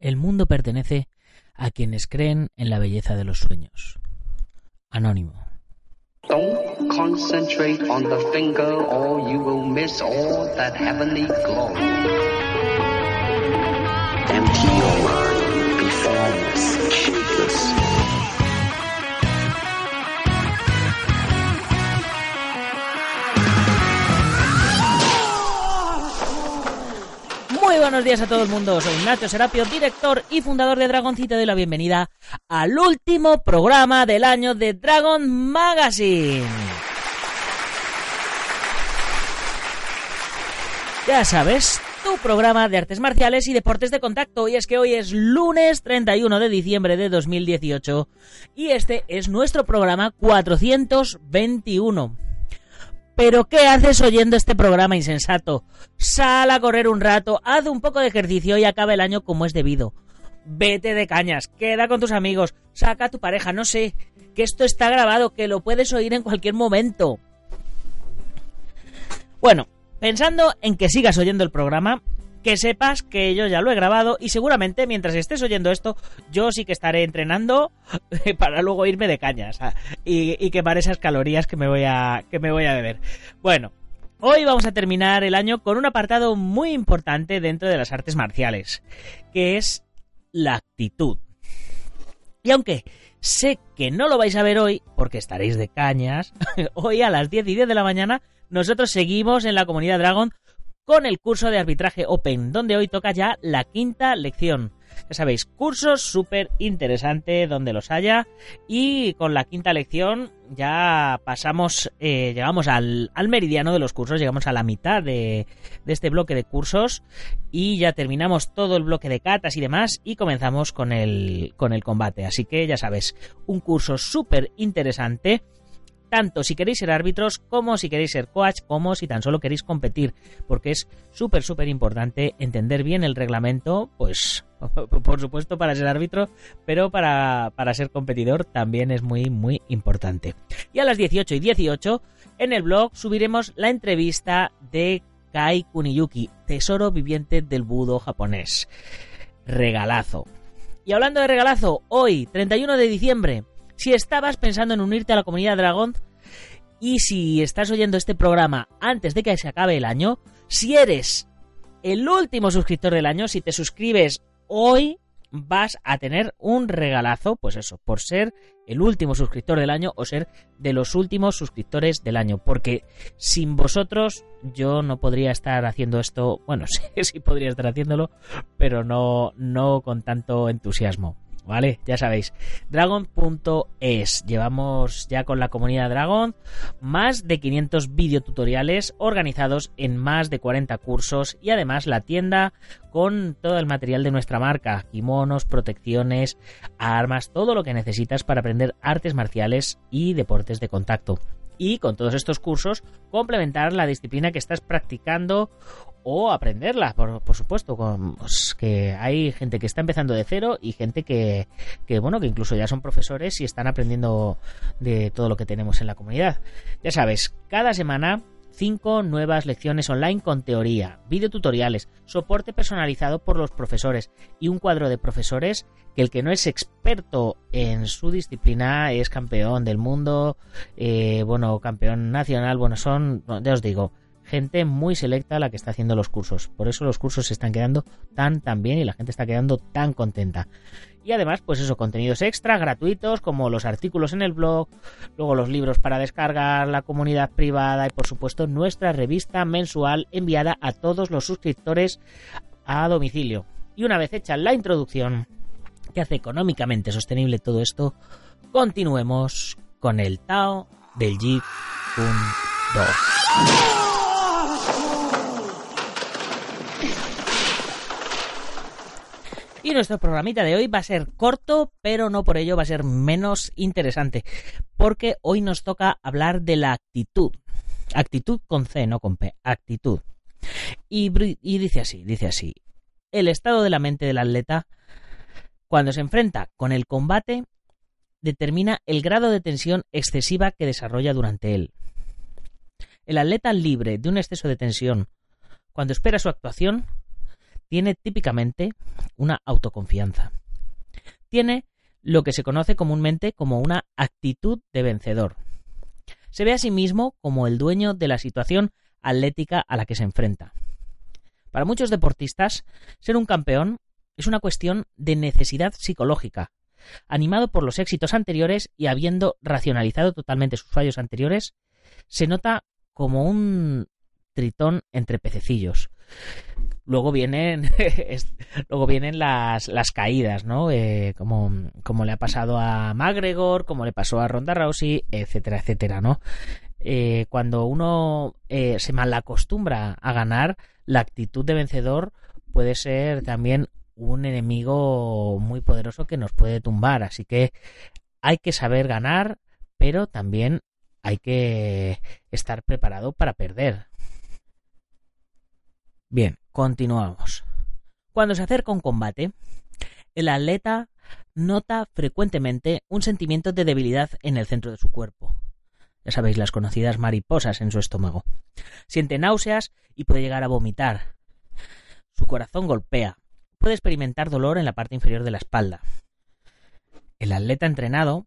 El mundo pertenece a quienes creen en la belleza de los sueños. Anónimo. Or you will miss all that heavenly formless, Muy buenos días a todo el mundo, soy Nacho Serapio, director y fundador de Dragoncito y doy la bienvenida al último programa del año de Dragon Magazine. Ya sabes, tu programa de artes marciales y deportes de contacto. Y es que hoy es lunes 31 de diciembre de 2018 y este es nuestro programa 421. ¿Pero qué haces oyendo este programa insensato? Sal a correr un rato, haz un poco de ejercicio y acaba el año como es debido. Vete de cañas, queda con tus amigos, saca a tu pareja, no sé, que esto está grabado, que lo puedes oír en cualquier momento. Bueno, pensando en que sigas oyendo el programa, que sepas que yo ya lo he grabado y seguramente mientras estés oyendo esto, yo sí que estaré entrenando para luego irme de cañas y, y quemar esas calorías que me voy a que me voy a beber. Bueno, hoy vamos a terminar el año con un apartado muy importante dentro de las artes marciales, que es la actitud. Y aunque sé que no lo vais a ver hoy, porque estaréis de cañas, hoy a las 10 y 10 de la mañana nosotros seguimos en la comunidad Dragon con el curso de arbitraje Open, donde hoy toca ya la quinta lección. Ya sabéis, cursos súper interesante donde los haya. Y con la quinta lección ya pasamos, eh, llegamos al, al, meridiano de los cursos, llegamos a la mitad de, de, este bloque de cursos y ya terminamos todo el bloque de catas y demás y comenzamos con el, con el combate. Así que ya sabes, un curso súper interesante tanto si queréis ser árbitros como si queréis ser coach, como si tan solo queréis competir, porque es súper, súper importante entender bien el reglamento, pues por supuesto para ser árbitro, pero para, para ser competidor también es muy, muy importante. Y a las 18 y 18 en el blog subiremos la entrevista de Kai Kuniyuki, tesoro viviente del budo japonés. Regalazo. Y hablando de regalazo, hoy, 31 de diciembre, si estabas pensando en unirte a la comunidad Dragón y si estás oyendo este programa antes de que se acabe el año, si eres el último suscriptor del año, si te suscribes hoy, vas a tener un regalazo, pues eso, por ser el último suscriptor del año o ser de los últimos suscriptores del año, porque sin vosotros yo no podría estar haciendo esto, bueno, sí, sí podría estar haciéndolo, pero no, no con tanto entusiasmo. ¿Vale? Ya sabéis, dragon.es. Llevamos ya con la comunidad Dragon más de 500 videotutoriales organizados en más de 40 cursos y además la tienda con todo el material de nuestra marca, kimonos, protecciones, armas, todo lo que necesitas para aprender artes marciales y deportes de contacto y con todos estos cursos complementar la disciplina que estás practicando o aprenderla, por, por supuesto, con, pues, que hay gente que está empezando de cero y gente que, que, bueno, que incluso ya son profesores y están aprendiendo de todo lo que tenemos en la comunidad. Ya sabes, cada semana cinco nuevas lecciones online con teoría, videotutoriales, soporte personalizado por los profesores y un cuadro de profesores que el que no es experto en su disciplina es campeón del mundo, eh, bueno, campeón nacional, bueno, son, ya os digo, gente muy selecta la que está haciendo los cursos. Por eso los cursos se están quedando tan tan bien y la gente está quedando tan contenta. Y además, pues eso, contenidos extra, gratuitos, como los artículos en el blog, luego los libros para descargar, la comunidad privada y por supuesto nuestra revista mensual enviada a todos los suscriptores a domicilio. Y una vez hecha la introducción, que hace económicamente sostenible todo esto, continuemos con el Tao del Jeep 2. Y nuestro programita de hoy va a ser corto, pero no por ello va a ser menos interesante, porque hoy nos toca hablar de la actitud. Actitud con C, no con P, actitud. Y, y dice así, dice así. El estado de la mente del atleta cuando se enfrenta con el combate determina el grado de tensión excesiva que desarrolla durante él. El atleta libre de un exceso de tensión cuando espera su actuación tiene típicamente una autoconfianza. Tiene lo que se conoce comúnmente como una actitud de vencedor. Se ve a sí mismo como el dueño de la situación atlética a la que se enfrenta. Para muchos deportistas, ser un campeón es una cuestión de necesidad psicológica. Animado por los éxitos anteriores y habiendo racionalizado totalmente sus fallos anteriores, se nota como un tritón entre pececillos. Luego vienen, luego vienen las, las caídas, ¿no? Eh, como, como le ha pasado a McGregor, como le pasó a Ronda Rousey, etcétera, etcétera, ¿no? Eh, cuando uno eh, se malacostumbra a ganar, la actitud de vencedor puede ser también un enemigo muy poderoso que nos puede tumbar. Así que hay que saber ganar, pero también hay que estar preparado para perder. Bien, continuamos. Cuando se acerca un combate, el atleta nota frecuentemente un sentimiento de debilidad en el centro de su cuerpo. Ya sabéis, las conocidas mariposas en su estómago. Siente náuseas y puede llegar a vomitar. Su corazón golpea, puede experimentar dolor en la parte inferior de la espalda. El atleta entrenado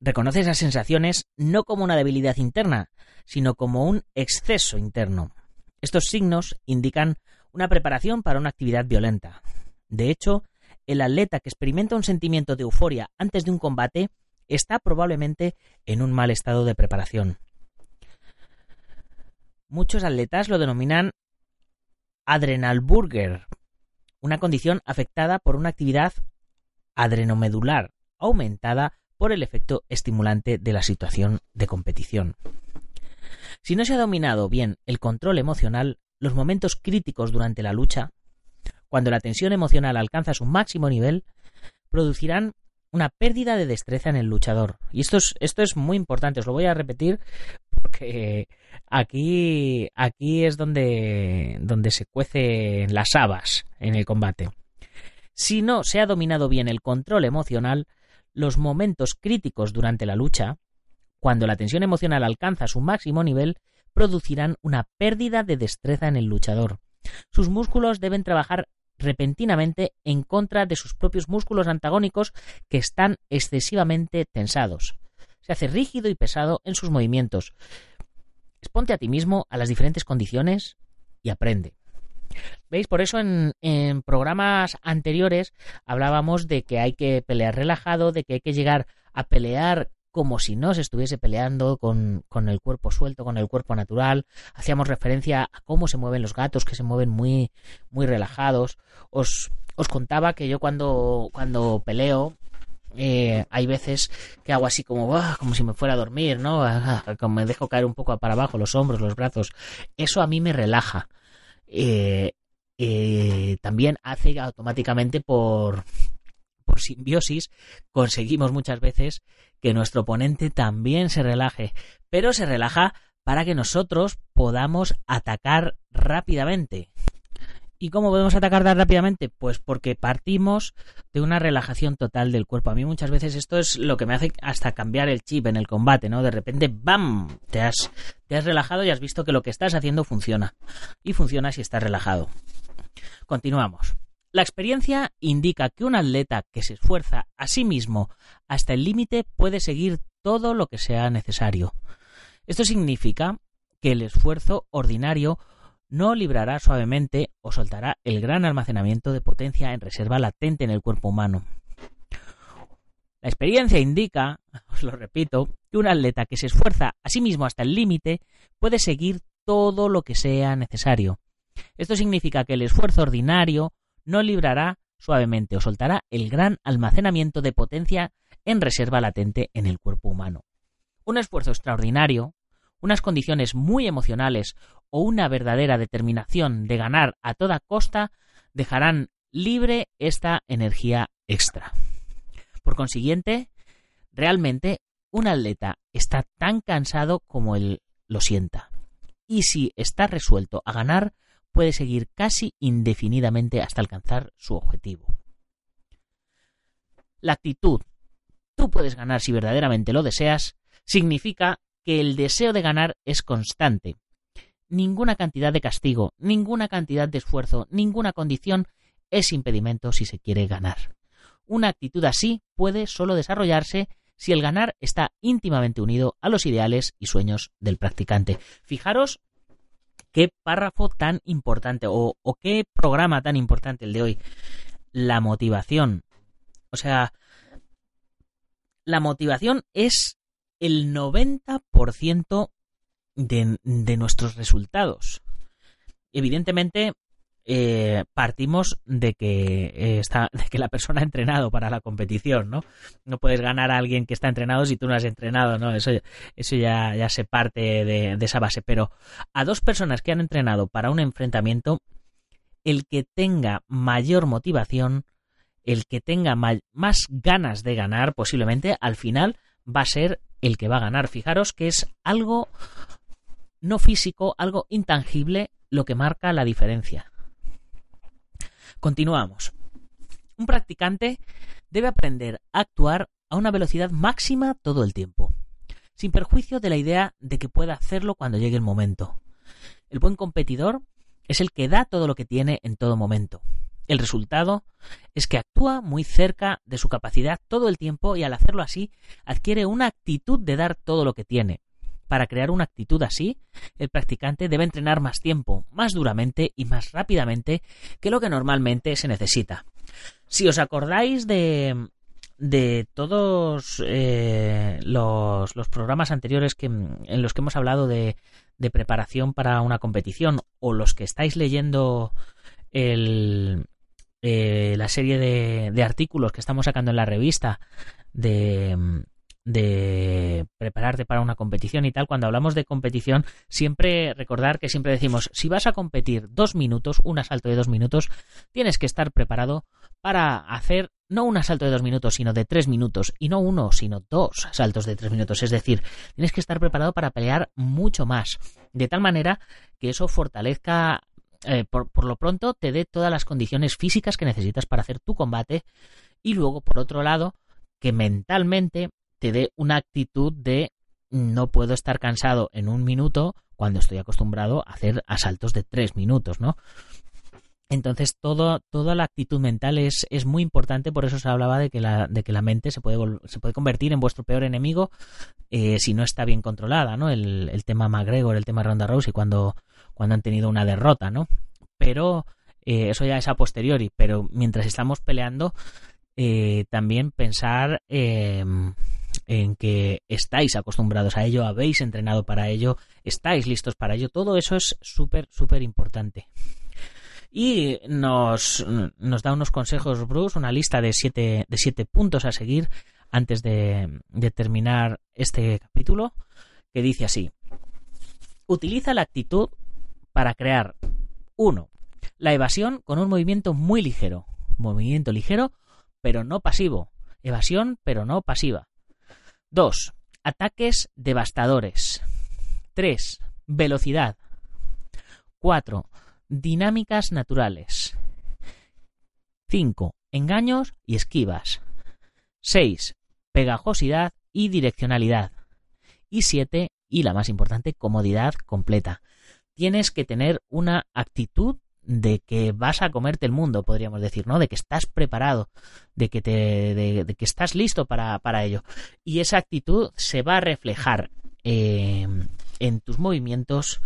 reconoce esas sensaciones no como una debilidad interna, sino como un exceso interno. Estos signos indican una preparación para una actividad violenta. De hecho, el atleta que experimenta un sentimiento de euforia antes de un combate está probablemente en un mal estado de preparación. Muchos atletas lo denominan adrenalburger, una condición afectada por una actividad adrenomedular aumentada por el efecto estimulante de la situación de competición. Si no se ha dominado bien el control emocional, los momentos críticos durante la lucha, cuando la tensión emocional alcanza su máximo nivel, producirán una pérdida de destreza en el luchador. Y esto es, esto es muy importante, os lo voy a repetir porque aquí, aquí es donde, donde se cuecen las habas en el combate. Si no se ha dominado bien el control emocional, los momentos críticos durante la lucha, cuando la tensión emocional alcanza su máximo nivel, producirán una pérdida de destreza en el luchador. Sus músculos deben trabajar repentinamente en contra de sus propios músculos antagónicos que están excesivamente tensados. Se hace rígido y pesado en sus movimientos. Exponte a ti mismo a las diferentes condiciones y aprende. ¿Veis? Por eso en, en, programas anteriores hablábamos de que hay que pelear relajado, de que hay que llegar a pelear como si no se estuviese peleando con, el cuerpo suelto, con el cuerpo natural. Hacíamos referencia a cómo se mueven los gatos, que se mueven muy, muy relajados. Os, os contaba que yo cuando, cuando peleo, eh, hay veces que hago así como, como si me fuera a dormir, ¿no? Como me dejo caer un poco para abajo los hombros, los brazos. Eso a mí me relaja. Eh, eh, también hace automáticamente por, por simbiosis, conseguimos muchas veces que nuestro oponente también se relaje, pero se relaja para que nosotros podamos atacar rápidamente. ¿Y cómo podemos atacar rápidamente? Pues porque partimos de una relajación total del cuerpo. A mí muchas veces esto es lo que me hace hasta cambiar el chip en el combate, ¿no? De repente, ¡bam! Te has, te has relajado y has visto que lo que estás haciendo funciona. Y funciona si estás relajado. Continuamos. La experiencia indica que un atleta que se esfuerza a sí mismo hasta el límite puede seguir todo lo que sea necesario. Esto significa que el esfuerzo ordinario no librará suavemente o soltará el gran almacenamiento de potencia en reserva latente en el cuerpo humano. La experiencia indica, os lo repito, que un atleta que se esfuerza a sí mismo hasta el límite puede seguir todo lo que sea necesario. Esto significa que el esfuerzo ordinario no librará suavemente o soltará el gran almacenamiento de potencia en reserva latente en el cuerpo humano. Un esfuerzo extraordinario, unas condiciones muy emocionales o una verdadera determinación de ganar a toda costa dejarán libre esta energía extra. Por consiguiente, realmente un atleta está tan cansado como él lo sienta. Y si está resuelto a ganar, puede seguir casi indefinidamente hasta alcanzar su objetivo. La actitud, tú puedes ganar si verdaderamente lo deseas, significa que el deseo de ganar es constante. Ninguna cantidad de castigo, ninguna cantidad de esfuerzo, ninguna condición es impedimento si se quiere ganar. Una actitud así puede solo desarrollarse si el ganar está íntimamente unido a los ideales y sueños del practicante. Fijaros qué párrafo tan importante o, qué programa tan importante el de hoy. La motivación. O sea, la motivación es el 90% de, de nuestros resultados. Evidentemente, eh, partimos de que, eh, está, de que la persona ha entrenado para la competición, ¿no? No puedes ganar a alguien que está entrenado si tú no has entrenado, ¿no? Eso, eso ya, ya se parte de, de esa base. Pero a dos personas que han entrenado para un enfrentamiento, el que tenga mayor motivación, el que tenga más ganas de ganar, posiblemente al final va a ser el que va a ganar. Fijaros que es algo no físico, algo intangible, lo que marca la diferencia. Continuamos. Un practicante debe aprender a actuar a una velocidad máxima todo el tiempo, sin perjuicio de la idea de que pueda hacerlo cuando llegue el momento. El buen competidor es el que da todo lo que tiene en todo momento. El resultado es que actúa muy cerca de su capacidad todo el tiempo y al hacerlo así adquiere una actitud de dar todo lo que tiene, para crear una actitud así, el practicante debe entrenar más tiempo, más duramente y más rápidamente que lo que normalmente se necesita. Si os acordáis de, de todos eh, los, los, programas anteriores que, en los que hemos hablado de, de, preparación para una competición o los que estáis leyendo el, eh, la serie de, de, artículos que estamos sacando en la revista de, de prepararte para una competición y tal, cuando hablamos de competición, siempre recordar que siempre decimos, si vas a competir dos minutos, un asalto de dos minutos, tienes que estar preparado para hacer no un asalto de dos minutos, sino de tres minutos, y no uno, sino dos saltos de tres minutos. Es decir, tienes que estar preparado para pelear mucho más, de tal manera que eso fortalezca eh, por, por, lo pronto te dé todas las condiciones físicas que necesitas para hacer tu combate y luego, por otro lado, que mentalmente te dé una actitud de no puedo estar cansado en un minuto cuando estoy acostumbrado a hacer asaltos de tres minutos, ¿no? Entonces, toda la actitud mental es, es, muy importante, por eso se hablaba de que la, de que la mente se puede, se puede convertir en vuestro peor enemigo eh, si no está bien controlada, ¿no? El, el, tema McGregor, el tema Ronda Rousey, cuando, cuando han tenido una derrota, ¿no? Pero eh, eso ya es a posteriori, pero mientras estamos peleando, eh, también pensar em, en que estáis acostumbrados a ello, habéis entrenado para ello, estáis listos para ello, todo eso es súper, súper importante. Y nos, nos, da unos consejos, Bruce, una lista de siete, de siete puntos a seguir antes de, de terminar este capítulo, que dice así. Utiliza la actitud para crear, uno, la evasión con un movimiento muy ligero. Movimiento ligero, pero no pasivo. Evasión, pero no pasiva. 2. Ataques devastadores. 3. Velocidad. 4. Dinámicas naturales. 5. Engaños y esquivas. 6. Pegajosidad y direccionalidad. Y 7. Y la más importante, comodidad completa. Tienes que tener una actitud de que vas a comerte el mundo, podríamos decir, ¿no? De que estás preparado, de que te, de, que estás listo para, para, ello. Y esa actitud se va a reflejar eh, en tus movimientos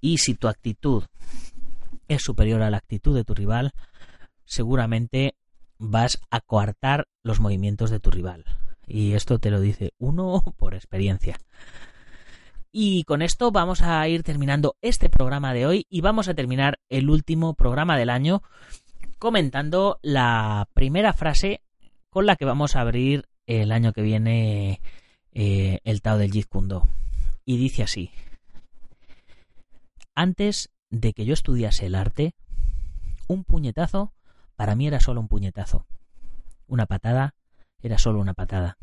y si tu actitud es superior a la actitud de tu rival, seguramente vas a coartar los movimientos de tu rival. Y esto te lo dice uno por experiencia. Y con esto vamos a ir terminando este programa de hoy y vamos a terminar el último programa del año comentando la primera frase con la que vamos a abrir el año que viene eh, el Tao del Jeet Y dice así: Antes de que yo estudiase el arte, un puñetazo para mí era solo un puñetazo. Una patada era solo una patada.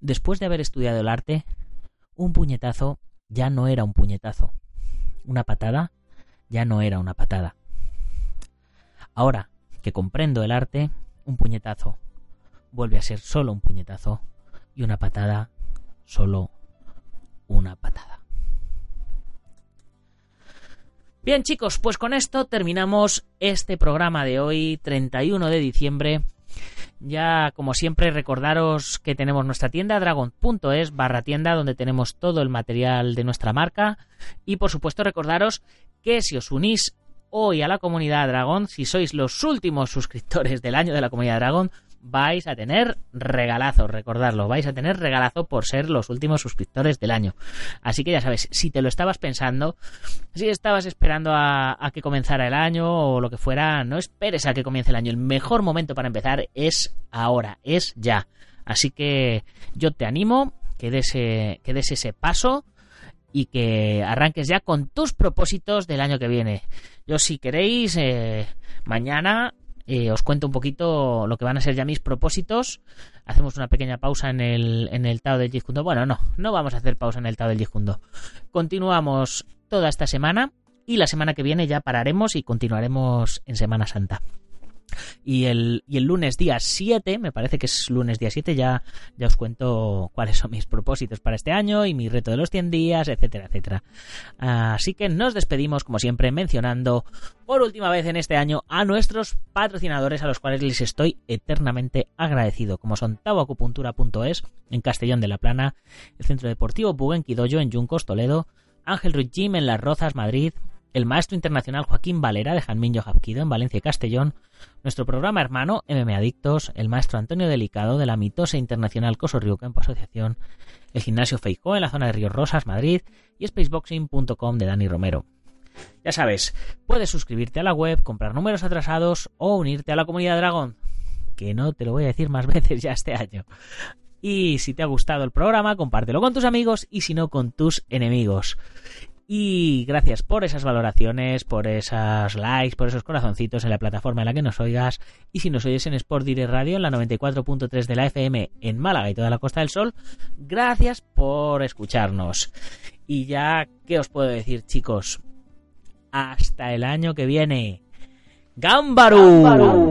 Después de haber estudiado el arte, un puñetazo ya no era un puñetazo. Una patada ya no era una patada. Ahora que comprendo el arte, un puñetazo vuelve a ser solo un puñetazo y una patada solo una patada. Bien chicos, pues con esto terminamos este programa de hoy, 31 de diciembre. Ya, como siempre, recordaros que tenemos nuestra tienda dragon.es barra tienda donde tenemos todo el material de nuestra marca. Y por supuesto, recordaros que si os unís hoy a la comunidad Dragon, si sois los últimos suscriptores del año de la comunidad Dragon, vais a tener regalazo, recordarlo, vais a tener regalazo por ser los últimos suscriptores del año. Así que ya sabes, si te lo estabas pensando, si estabas esperando a, que comenzara el año o lo que fuera, no esperes a que comience el año. El mejor momento para empezar es ahora, es ya. Así que yo te animo que des, des ese paso y que arranques ya con tus propósitos del año que viene. Yo si queréis, eh, mañana eh, os cuento un poquito lo que van a ser ya mis propósitos. Hacemos una pequeña pausa en el, en el Tao del Yiskundo. Bueno, no, no vamos a hacer pausa en el Tao del Yiskundo. Continuamos toda esta semana y la semana que viene ya pararemos y continuaremos en Semana Santa. Y el, y el lunes día 7, me parece que es lunes día 7, ya, ya os cuento cuáles son mis propósitos para este año y mi reto de los 100 días, etcétera, etcétera. Así que nos despedimos, como siempre, mencionando por última vez en este año a nuestros patrocinadores a los cuales les estoy eternamente agradecido, como son taboacupuntura.es en Castellón de la Plana, el Centro Deportivo Buguenquidoyo en Yuncos, Toledo, Ángel Ruiz Gym en Las Rozas, Madrid, el maestro internacional Joaquín Valera de Janminho Japquido en Valencia y Castellón, nuestro programa hermano MM Adictos, el maestro Antonio Delicado de la mitosa internacional Cosorriu en Asociación, el gimnasio Feijó en la zona de Ríos Rosas, Madrid y spaceboxing.com de Dani Romero. Ya sabes, puedes suscribirte a la web, comprar números atrasados o unirte a la comunidad Dragón, que no te lo voy a decir más veces ya este año. Y si te ha gustado el programa, compártelo con tus amigos y si no con tus enemigos. Y gracias por esas valoraciones, por esas likes, por esos corazoncitos en la plataforma en la que nos oigas. Y si nos oyes en Sport Direct Radio, en la 94.3 de la FM en Málaga y toda la Costa del Sol, gracias por escucharnos. Y ya, ¿qué os puedo decir, chicos? Hasta el año que viene. ¡Gámbaru!